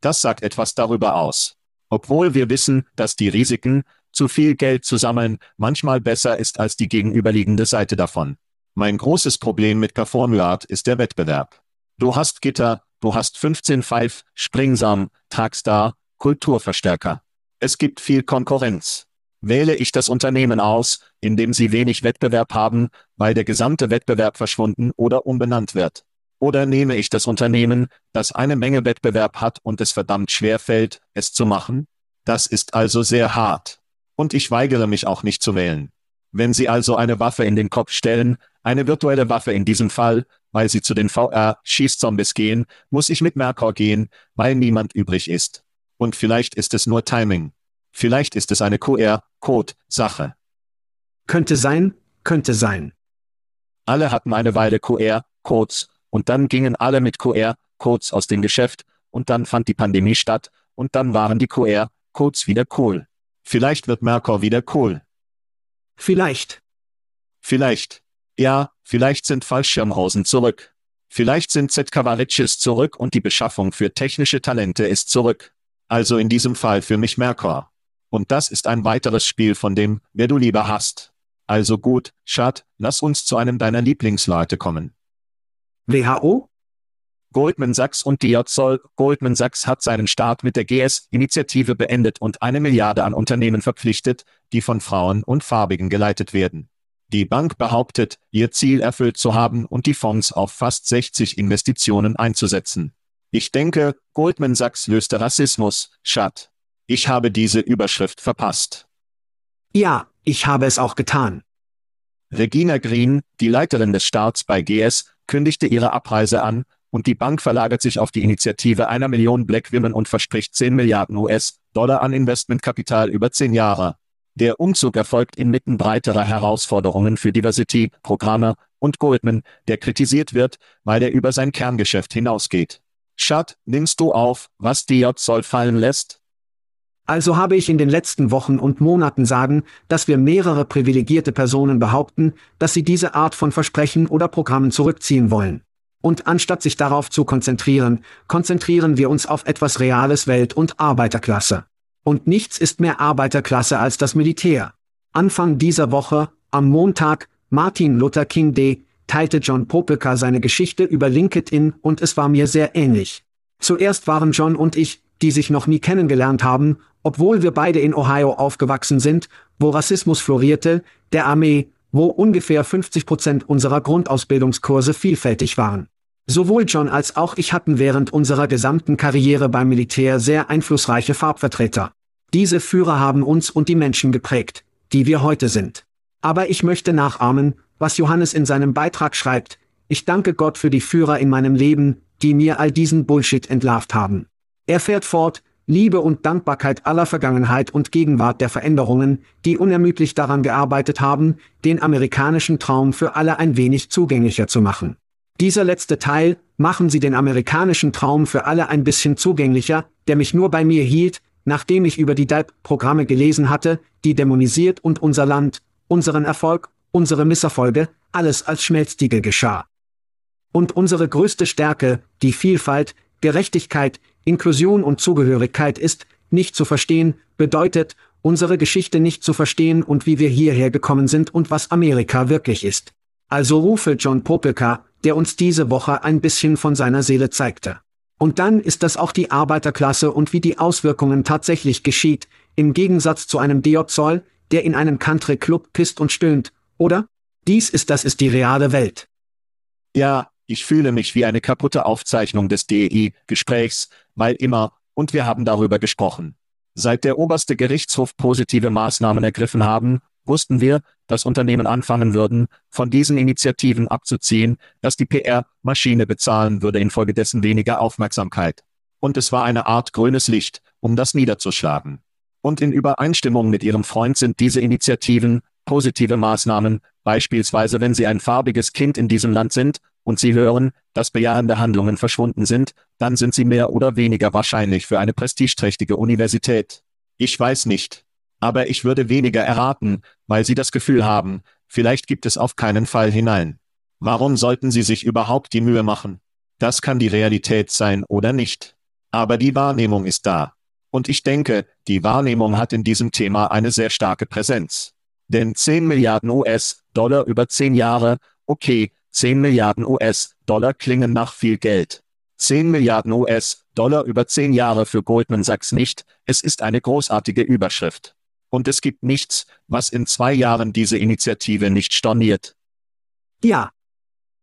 S1: Das sagt etwas darüber aus. Obwohl wir wissen, dass die Risiken, zu viel Geld zu sammeln, manchmal besser ist als die gegenüberliegende Seite davon. Mein großes Problem mit Performuart ist der Wettbewerb. Du hast Gitter, du hast 15 Pfeif, Springsam, Tragstar, Kulturverstärker. Es gibt viel Konkurrenz. Wähle ich das Unternehmen aus, in dem sie wenig Wettbewerb haben, weil der gesamte Wettbewerb verschwunden oder umbenannt wird. Oder nehme ich das Unternehmen, das eine Menge Wettbewerb hat und es verdammt schwer fällt, es zu machen? Das ist also sehr hart. Und ich weigere mich auch nicht zu wählen. Wenn Sie also eine Waffe in den Kopf stellen, eine virtuelle Waffe in diesem Fall, weil Sie zu den VR-Schießzombies gehen, muss ich mit Mercor gehen, weil niemand übrig ist. Und vielleicht ist es nur Timing. Vielleicht ist es eine QR-Code-Sache.
S2: Könnte sein, könnte sein.
S1: Alle hatten eine Weile QR-Codes, und dann gingen alle mit QR-Codes aus dem Geschäft, und dann fand die Pandemie statt, und dann waren die QR-Codes wieder cool. Vielleicht wird Mercor wieder cool.
S2: Vielleicht.
S1: Vielleicht. Ja, vielleicht sind Fallschirmhausen zurück. Vielleicht sind Z-Cavalicis zurück und die Beschaffung für technische Talente ist zurück. Also in diesem Fall für mich Mercor. Und das ist ein weiteres Spiel von dem, wer du lieber hast. Also gut, Schad, lass uns zu einem deiner Lieblingsleute kommen.
S2: WHO?
S1: Goldman Sachs und Diozol. Goldman Sachs hat seinen Start mit der GS-Initiative beendet und eine Milliarde an Unternehmen verpflichtet, die von Frauen und Farbigen geleitet werden. Die Bank behauptet, ihr Ziel erfüllt zu haben und die Fonds auf fast 60 Investitionen einzusetzen. Ich denke, Goldman Sachs löste Rassismus, Schad. Ich habe diese Überschrift verpasst.
S2: Ja, ich habe es auch getan.
S1: Regina Green, die Leiterin des Staats bei GS, kündigte ihre Abreise an, und die Bank verlagert sich auf die Initiative einer Million Black Women und verspricht 10 Milliarden US-Dollar an Investmentkapital über 10 Jahre. Der Umzug erfolgt inmitten breiterer Herausforderungen für Diversity-Programme und Goldman, der kritisiert wird, weil er über sein Kerngeschäft hinausgeht. Schad, nimmst du auf, was DJ soll fallen lässt?
S2: Also habe ich in den letzten Wochen und Monaten sagen, dass wir mehrere privilegierte Personen behaupten, dass sie diese Art von Versprechen oder Programmen zurückziehen wollen. Und anstatt sich darauf zu konzentrieren, konzentrieren wir uns auf etwas Reales Welt- und Arbeiterklasse. Und nichts ist mehr Arbeiterklasse als das Militär. Anfang dieser Woche, am Montag, Martin Luther King Day, teilte John Popelka seine Geschichte über LinkedIn und es war mir sehr ähnlich. Zuerst waren John und ich, die sich noch nie kennengelernt haben, obwohl wir beide in Ohio aufgewachsen sind, wo Rassismus florierte, der Armee, wo ungefähr 50 Prozent unserer Grundausbildungskurse vielfältig waren. Sowohl John als auch ich hatten während unserer gesamten Karriere beim Militär sehr einflussreiche Farbvertreter. Diese Führer haben uns und die Menschen geprägt, die wir heute sind. Aber ich möchte nachahmen, was Johannes in seinem Beitrag schreibt. Ich danke Gott für die Führer in meinem Leben, die mir all diesen Bullshit entlarvt haben. Er fährt fort, Liebe und Dankbarkeit aller Vergangenheit und Gegenwart der Veränderungen, die unermüdlich daran gearbeitet haben, den amerikanischen Traum für alle ein wenig zugänglicher zu machen. Dieser letzte Teil, machen Sie den amerikanischen Traum für alle ein bisschen zugänglicher, der mich nur bei mir hielt, nachdem ich über die DAIP-Programme gelesen hatte, die dämonisiert und unser Land, unseren Erfolg, unsere Misserfolge, alles als Schmelztiegel geschah. Und unsere größte Stärke, die Vielfalt, Gerechtigkeit, Inklusion und Zugehörigkeit ist, nicht zu verstehen, bedeutet, unsere Geschichte nicht zu verstehen und wie wir hierher gekommen sind und was Amerika wirklich ist. Also rufe John Popelka, der uns diese Woche ein bisschen von seiner Seele zeigte. Und dann ist das auch die Arbeiterklasse und wie die Auswirkungen tatsächlich geschieht, im Gegensatz zu einem Diopsol, der in einem Country-Club pisst und stöhnt, oder? Dies ist das ist die reale Welt.
S1: Ja, ich fühle mich wie eine kaputte Aufzeichnung des DEI-Gesprächs, weil immer, und wir haben darüber gesprochen. Seit der oberste Gerichtshof positive Maßnahmen ergriffen haben, wussten wir, dass Unternehmen anfangen würden, von diesen Initiativen abzuziehen, dass die PR-Maschine bezahlen würde infolgedessen weniger Aufmerksamkeit. Und es war eine Art grünes Licht, um das niederzuschlagen. Und in Übereinstimmung mit ihrem Freund sind diese Initiativen, positive Maßnahmen, beispielsweise wenn sie ein farbiges Kind in diesem Land sind, und sie hören, dass bejahende Handlungen verschwunden sind, dann sind sie mehr oder weniger wahrscheinlich für eine prestigeträchtige Universität. Ich weiß nicht. Aber ich würde weniger erraten, weil sie das Gefühl haben, vielleicht gibt es auf keinen Fall hinein. Warum sollten sie sich überhaupt die Mühe machen? Das kann die Realität sein oder nicht. Aber die Wahrnehmung ist da. Und ich denke, die Wahrnehmung hat in diesem Thema eine sehr starke Präsenz. Denn 10 Milliarden US-Dollar über 10 Jahre, okay, 10 Milliarden US-Dollar klingen nach viel Geld. 10 Milliarden US-Dollar über 10 Jahre für Goldman Sachs nicht, es ist eine großartige Überschrift. Und es gibt nichts, was in zwei Jahren diese Initiative nicht storniert.
S2: Ja.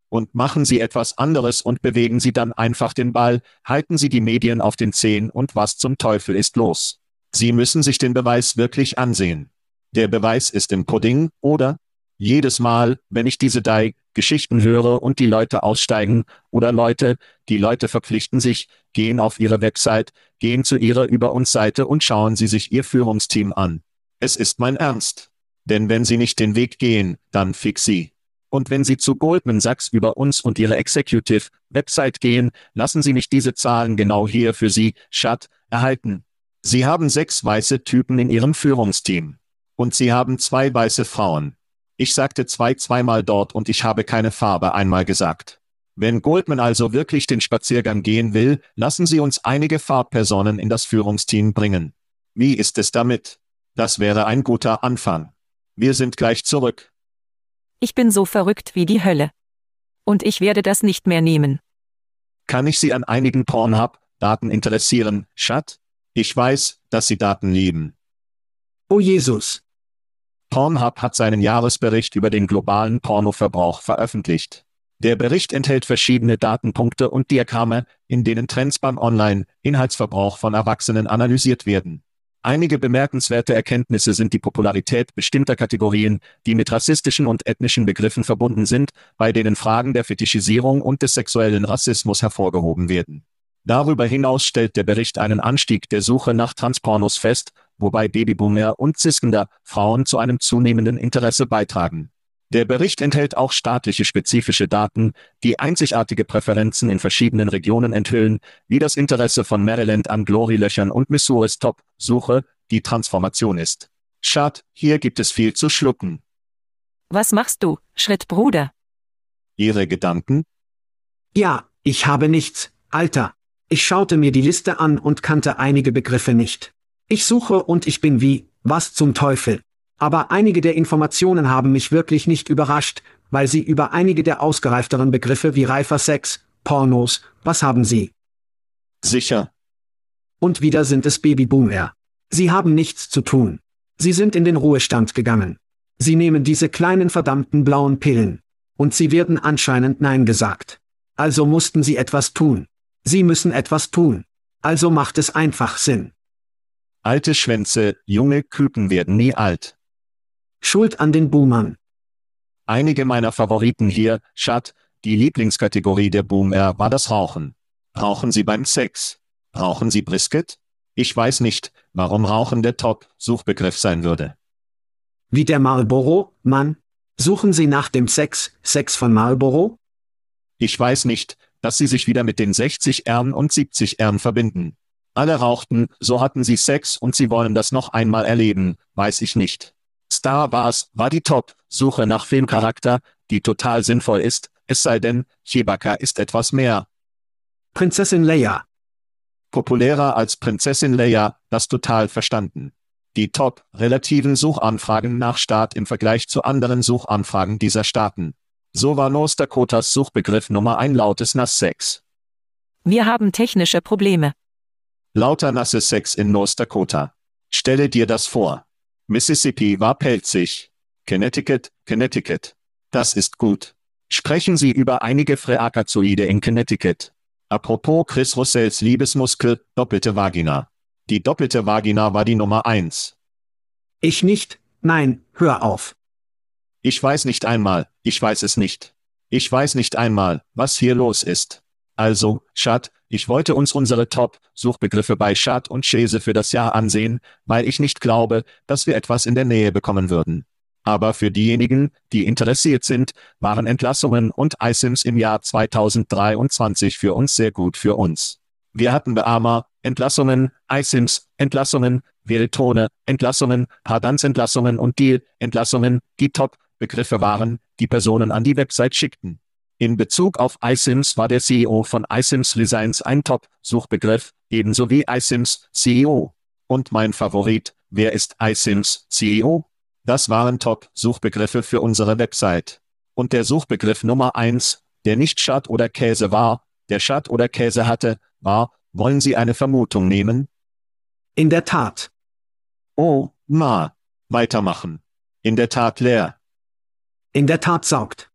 S1: Und machen Sie etwas anderes und bewegen Sie dann einfach den Ball, halten Sie die Medien auf den Zehen und was zum Teufel ist los? Sie müssen sich den Beweis wirklich ansehen. Der Beweis ist im Pudding, oder? Jedes Mal, wenn ich diese drei Geschichten höre und die Leute aussteigen, oder Leute, die Leute verpflichten sich, gehen auf ihre Website, gehen zu ihrer Über uns Seite und schauen sie sich ihr Führungsteam an. Es ist mein Ernst. Denn wenn sie nicht den Weg gehen, dann fix sie. Und wenn Sie zu Goldman Sachs über uns und Ihre Executive Website gehen, lassen Sie nicht diese Zahlen genau hier für Sie, Schat, erhalten. Sie haben sechs weiße Typen in Ihrem Führungsteam. Und Sie haben zwei weiße Frauen. Ich sagte zwei zweimal dort und ich habe keine Farbe einmal gesagt. Wenn Goldman also wirklich den Spaziergang gehen will, lassen Sie uns einige Farbpersonen in das Führungsteam bringen. Wie ist es damit? Das wäre ein guter Anfang. Wir sind gleich zurück.
S3: Ich bin so verrückt wie die Hölle. Und ich werde das nicht mehr nehmen.
S1: Kann ich Sie an einigen Pornhub-Daten interessieren, Schat? Ich weiß, dass Sie Daten lieben.
S2: Oh Jesus.
S1: Pornhub hat seinen Jahresbericht über den globalen Pornoverbrauch veröffentlicht. Der Bericht enthält verschiedene Datenpunkte und Diagramme, in denen Trends beim Online-Inhaltsverbrauch von Erwachsenen analysiert werden. Einige bemerkenswerte Erkenntnisse sind die Popularität bestimmter Kategorien, die mit rassistischen und ethnischen Begriffen verbunden sind, bei denen Fragen der Fetischisierung und des sexuellen Rassismus hervorgehoben werden. Darüber hinaus stellt der Bericht einen Anstieg der Suche nach Transpornos fest, wobei Babyboomer und Ziskender Frauen zu einem zunehmenden Interesse beitragen. Der Bericht enthält auch staatliche spezifische Daten, die einzigartige Präferenzen in verschiedenen Regionen enthüllen, wie das Interesse von Maryland an Glory-Löchern und Missouris Top-Suche, die Transformation ist. Schad, hier gibt es viel zu schlucken.
S3: Was machst du, Schrittbruder?
S1: Ihre Gedanken?
S2: Ja, ich habe nichts, Alter. Ich schaute mir die Liste an und kannte einige Begriffe nicht. Ich suche und ich bin wie, was zum Teufel. Aber einige der Informationen haben mich wirklich nicht überrascht, weil sie über einige der ausgereifteren Begriffe wie reifer Sex, Pornos, was haben sie?
S1: Sicher.
S2: Und wieder sind es Babyboomer. Sie haben nichts zu tun. Sie sind in den Ruhestand gegangen. Sie nehmen diese kleinen verdammten blauen Pillen. Und sie werden anscheinend Nein gesagt. Also mussten sie etwas tun. Sie müssen etwas tun. Also macht es einfach Sinn.
S1: Alte Schwänze, junge Küken werden nie alt.
S2: Schuld an den Boomern.
S1: Einige meiner Favoriten hier, Schat, die Lieblingskategorie der Boomer war das Rauchen. Rauchen Sie beim Sex? Rauchen Sie Brisket? Ich weiß nicht, warum Rauchen der Top-Suchbegriff sein würde.
S2: Wie der Marlboro, Mann? Suchen Sie nach dem Sex, Sex von Marlboro?
S1: Ich weiß nicht, dass Sie sich wieder mit den 60 Ern und 70 Ern verbinden. Alle rauchten, so hatten sie Sex und sie wollen das noch einmal erleben, weiß ich nicht. Star Wars war die Top-Suche nach Filmcharakter, die total sinnvoll ist, es sei denn, Chewbacca ist etwas mehr.
S2: Prinzessin Leia.
S1: Populärer als Prinzessin Leia, das total verstanden. Die top-relativen Suchanfragen nach Staat im Vergleich zu anderen Suchanfragen dieser Staaten. So war North Dakotas Suchbegriff Nummer ein lautes Nass-Sex.
S3: Wir haben technische Probleme.
S1: Lauter nasse Sex in North Dakota. Stelle dir das vor. Mississippi war pelzig. Connecticut, Connecticut. Das ist gut. Sprechen Sie über einige Phreakazoide in Connecticut. Apropos Chris Russells Liebesmuskel, doppelte Vagina. Die doppelte Vagina war die Nummer eins.
S2: Ich nicht, nein, hör auf.
S1: Ich weiß nicht einmal, ich weiß es nicht. Ich weiß nicht einmal, was hier los ist. Also, Schat, ich wollte uns unsere Top-Suchbegriffe bei Schat und Chese für das Jahr ansehen, weil ich nicht glaube, dass wir etwas in der Nähe bekommen würden. Aber für diejenigen, die interessiert sind, waren Entlassungen und iSIMs im Jahr 2023 für uns sehr gut für uns. Wir hatten Beamer, Entlassungen, iSIMs, Entlassungen, Veritone, Entlassungen, Hardanz-Entlassungen und Deal-Entlassungen, die Top-Begriffe waren, die Personen an die Website schickten. In Bezug auf iSIMS war der CEO von iSIMS Resigns ein Top-Suchbegriff, ebenso wie iSIMS CEO. Und mein Favorit, wer ist iSIMS CEO? Das waren Top-Suchbegriffe für unsere Website. Und der Suchbegriff Nummer eins, der nicht Schad oder Käse war, der Schad oder Käse hatte, war, wollen Sie eine Vermutung nehmen?
S2: In der Tat.
S1: Oh, ma. Weitermachen. In der Tat leer.
S2: In der Tat saugt.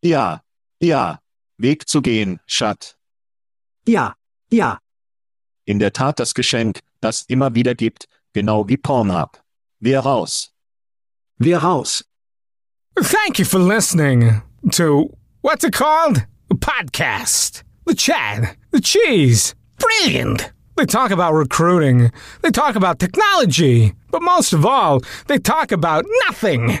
S1: Ja, ja. Weg zu gehen, Schat.
S2: Ja, ja.
S1: In der Tat das Geschenk, das immer wieder gibt, genau wie Pornhub. Wir raus.
S2: Wir raus.
S4: Thank you for listening to what's it called? A podcast. The chat. The cheese. Brilliant. They talk about recruiting. They talk about technology. But most of all, they talk about nothing.